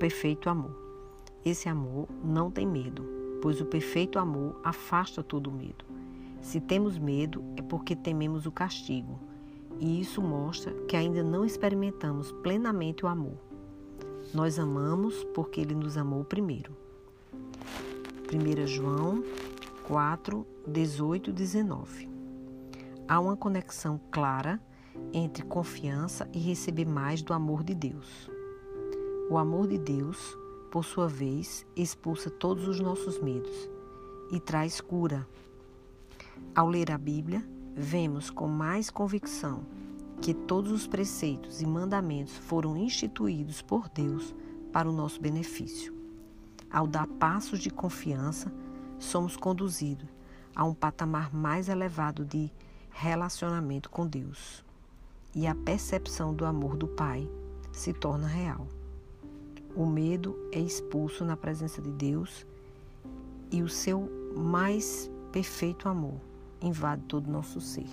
perfeito amor. Esse amor não tem medo, pois o perfeito amor afasta todo medo. Se temos medo, é porque tememos o castigo, e isso mostra que ainda não experimentamos plenamente o amor. Nós amamos porque ele nos amou primeiro. 1 João 4, 18 e 19. Há uma conexão clara entre confiança e receber mais do amor de Deus. O amor de Deus, por sua vez, expulsa todos os nossos medos e traz cura. Ao ler a Bíblia, vemos com mais convicção que todos os preceitos e mandamentos foram instituídos por Deus para o nosso benefício. Ao dar passos de confiança, somos conduzidos a um patamar mais elevado de relacionamento com Deus. E a percepção do amor do Pai se torna real. O medo é expulso na presença de Deus e o seu mais perfeito amor invade todo o nosso ser.